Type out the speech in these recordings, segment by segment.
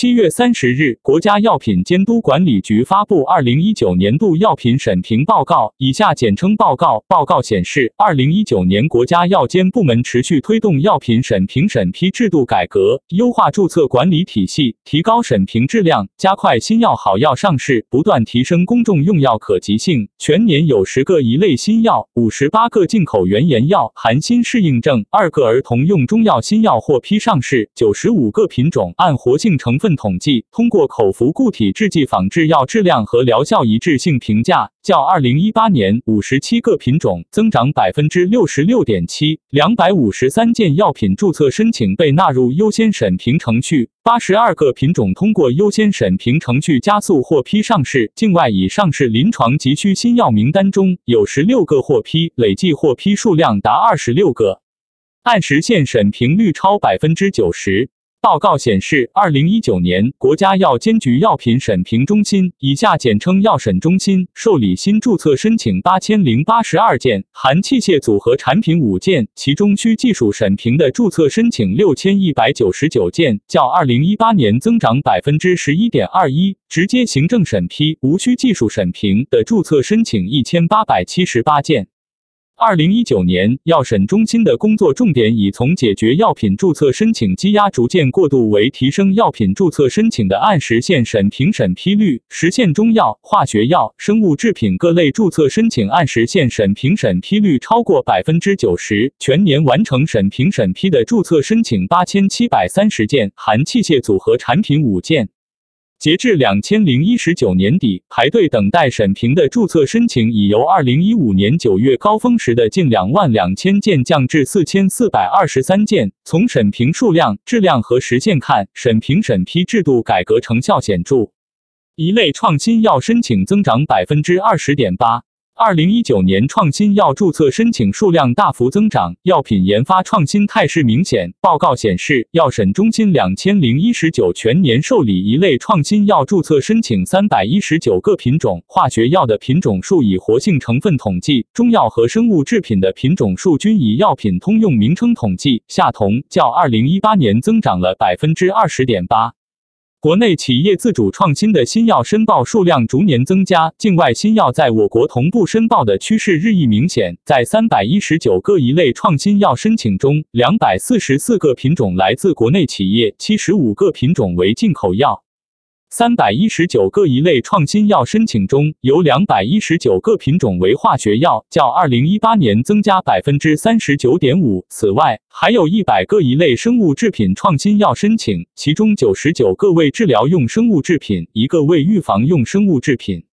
七月三十日，国家药品监督管理局发布二零一九年度药品审评报告（以下简称报告）。报告显示，二零一九年国家药监部门持续推动药品审评审批制度改革，优化注册管理体系，提高审评质量，加快新药好药上市，不断提升公众用药可及性。全年有十个一类新药，五十八个进口原研药含新适应症，二个儿童用中药新药获批上市，九十五个品种按活性成分统计，通过口服固体制剂仿制药质量和疗效一致性评价，较二零一八年五十七个品种增长百分之六十六点七，两百五十三件药品注册申请被纳入优先审评程序，八十二个品种通过优先审评程序加速获批上市。境外已上市临床急需新药名单中有十六个获批，累计获批数量达二十六个，按时现审评率超百分之九十。报告显示，二零一九年，国家药监局药品审评中心（以下简称药审中心）受理新注册申请八千零八十二件，含器械组合产品五件，其中需技术审评的注册申请六千一百九十九件，较二零一八年增长百分之十一点二一；直接行政审批、无需技术审评的注册申请一千八百七十八件。二零一九年，药审中心的工作重点已从解决药品注册申请积压逐渐过渡为提升药品注册申请的按时现审评审批率，实现中药、化学药、生物制品各类注册申请按时现审评审批率超过百分之九十。全年完成审评审批的注册申请八千七百三十件，含器械组合产品五件。截至两千零一十九年底，排队等待审评的注册申请已由二零一五年九月高峰时的近两万两千件降至四千四百二十三件。从审评数量、质量和时限看，审评审批制度改革成效显著。一类创新药申请增长百分之二十点八。二零一九年创新药注册申请数量大幅增长，药品研发创新态势明显。报告显示，药审中心两千零一十九全年受理一类创新药注册申请三百一十九个品种，化学药的品种数以活性成分统计，中药和生物制品的品种数均以药品通用名称统计，下同，较二零一八年增长了百分之二十点八。国内企业自主创新的新药申报数量逐年增加，境外新药在我国同步申报的趋势日益明显。在三百一十九个一类创新药申请中，两百四十四个品种来自国内企业，七十五个品种为进口药。三百一十九个一类创新药申请中，有两百一十九个品种为化学药，较二零一八年增加百分之三十九点五。此外，还有一百个一类生物制品创新药申请，其中九十九个为治疗用生物制品，一个为预防用生物制品。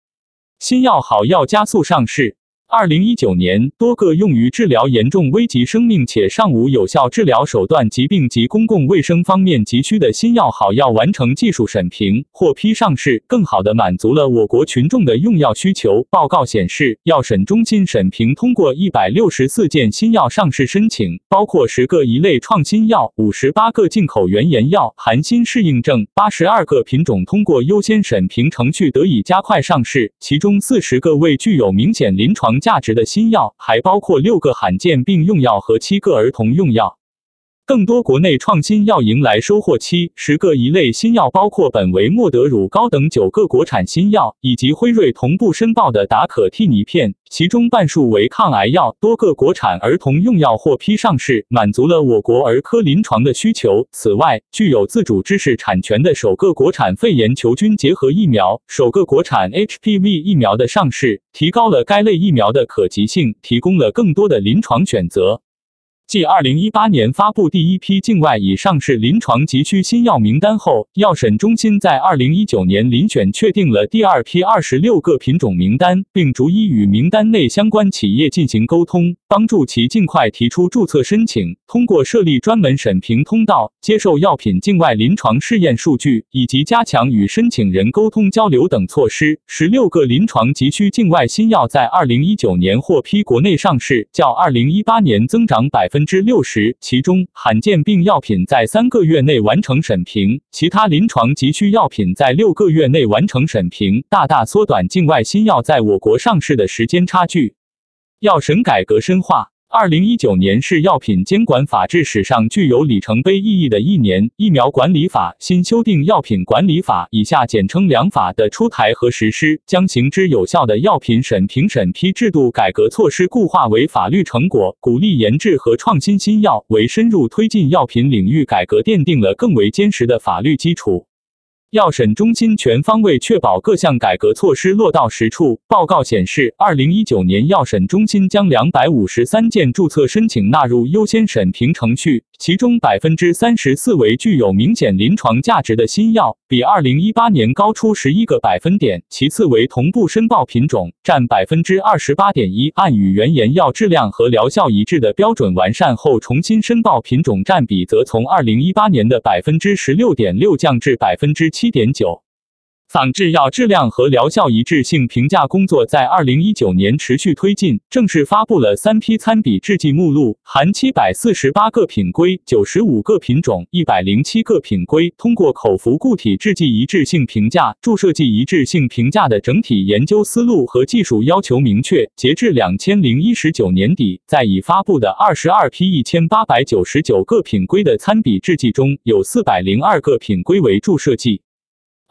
新药好药加速上市。二零一九年，多个用于治疗严重危及生命且尚无有效治疗手段疾病及公共卫生方面急需的新药好药完成技术审评，获批上市，更好地满足了我国群众的用药需求。报告显示，药审中心审评通过一百六十四件新药上市申请，包括十个一类创新药、五十八个进口原研药含新适应症、八十二个品种通过优先审评程序得以加快上市，其中四十个为具有明显临床。价值的新药还包括六个罕见病用药和七个儿童用药。更多国内创新药迎来收获期，十个一类新药包括本维莫德乳膏等九个国产新药，以及辉瑞同步申报的达可替尼片，其中半数为抗癌药。多个国产儿童用药获批上市，满足了我国儿科临床的需求。此外，具有自主知识产权的首个国产肺炎球菌结合疫苗、首个国产 HPV 疫苗的上市，提高了该类疫苗的可及性，提供了更多的临床选择。继二零一八年发布第一批境外已上市临床急需新药名单后，药审中心在二零一九年遴选确定了第二批二十六个品种名单，并逐一与名单内相关企业进行沟通，帮助其尽快提出注册申请。通过设立专门审评通道，接受药品境外临床试验数据，以及加强与申请人沟通交流等措施，十六个临床急需境外新药在二零一九年获批国内上市，较二零一八年增长百分。分之六十，其中罕见病药品在三个月内完成审评，其他临床急需药品在六个月内完成审评，大大缩短境外新药在我国上市的时间差距。药审改革深化。二零一九年是药品监管法治史上具有里程碑意义的一年。疫苗管理法新修订药品管理法（以下简称良法）的出台和实施，将行之有效的药品审评审批制度改革措施固化为法律成果，鼓励研制和创新新药，为深入推进药品领域改革奠定了更为坚实的法律基础。药审中心全方位确保各项改革措施落到实处。报告显示，二零一九年药审中心将两百五十三件注册申请纳入优先审评程序，其中百分之三十四为具有明显临床价值的新药，比二零一八年高出十一个百分点；其次为同步申报品种，占百分之二十八点一，按与原研药质量和疗效一致的标准完善后重新申报品种占比，则从二零一八年的百分之十六点六降至百分之。七点九，仿制药质量和疗效一致性评价工作在二零一九年持续推进，正式发布了三批参比制剂目录，含七百四十八个品规、九十五个品种、一百零七个品规，通过口服固体制剂一致性评价、注射剂一致性评价的整体研究思路和技术要求明确。截至两千零一十九年底，在已发布的二十二批一千八百九十九个品规的参比制剂中，有四百零二个品规为注射剂。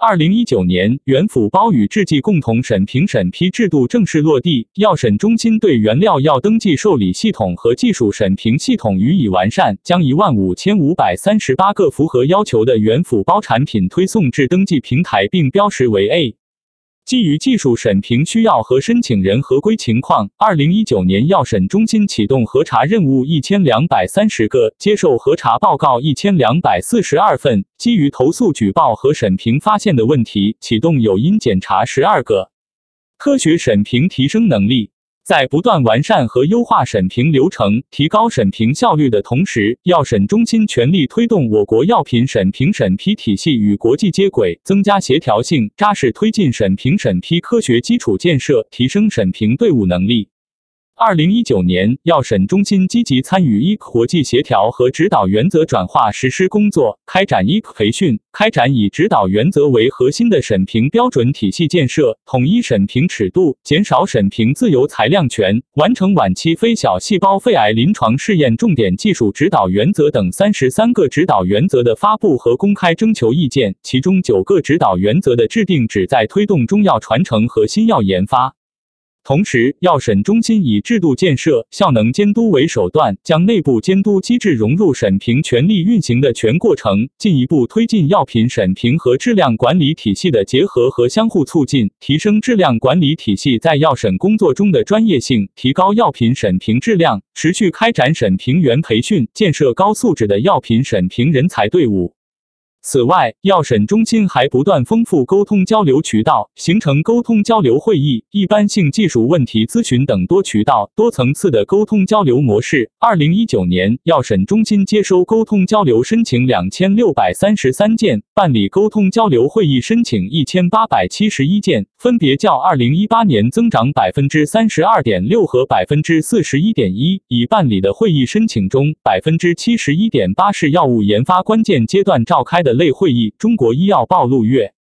二零一九年，原辅包与制剂共同审评审批制度正式落地，药审中心对原料药登记受理系统和技术审评系统予以完善，将一万五千五百三十八个符合要求的原辅包产品推送至登记平台，并标识为 A。基于技术审评需要和申请人合规情况，二零一九年药审中心启动核查任务一千两百三十个，接受核查报告一千两百四十二份。基于投诉举报和审评发现的问题，启动有因检查十二个，科学审评提升能力。在不断完善和优化审评流程、提高审评效率的同时，药审中心全力推动我国药品审评审批体系与国际接轨，增加协调性，扎实推进审评审批科学基础建设，提升审评队伍能力。二零一九年，药审中心积极参与 e 国际协调和指导原则转化实施工作，开展 e 培训，开展以指导原则为核心的审评标准体系建设，统一审评尺度，减少审评自由裁量权，完成晚期非小细胞肺癌临床试验重点技术指导原则等三十三个指导原则的发布和公开征求意见，其中九个指导原则的制定旨在推动中药传承和新药研发。同时，药审中心以制度建设、效能监督为手段，将内部监督机制融入审评权力运行的全过程，进一步推进药品审评和质量管理体系的结合和相互促进，提升质量管理体系在药审工作中的专业性，提高药品审评质量。持续开展审评员培训，建设高素质的药品审评人才队伍。此外，药审中心还不断丰富沟通交流渠道，形成沟通交流会议、一般性技术问题咨询等多渠道、多层次的沟通交流模式。二零一九年，药审中心接收沟通交流申请两千六百三十三件，办理沟通交流会议申请一千八百七十一件，分别较二零一八年增长百分之三十二点六和百分之四十一点一。已办理的会议申请中，百分之七十一点八是药物研发关键阶段召开的。类会议，中国医药暴露月。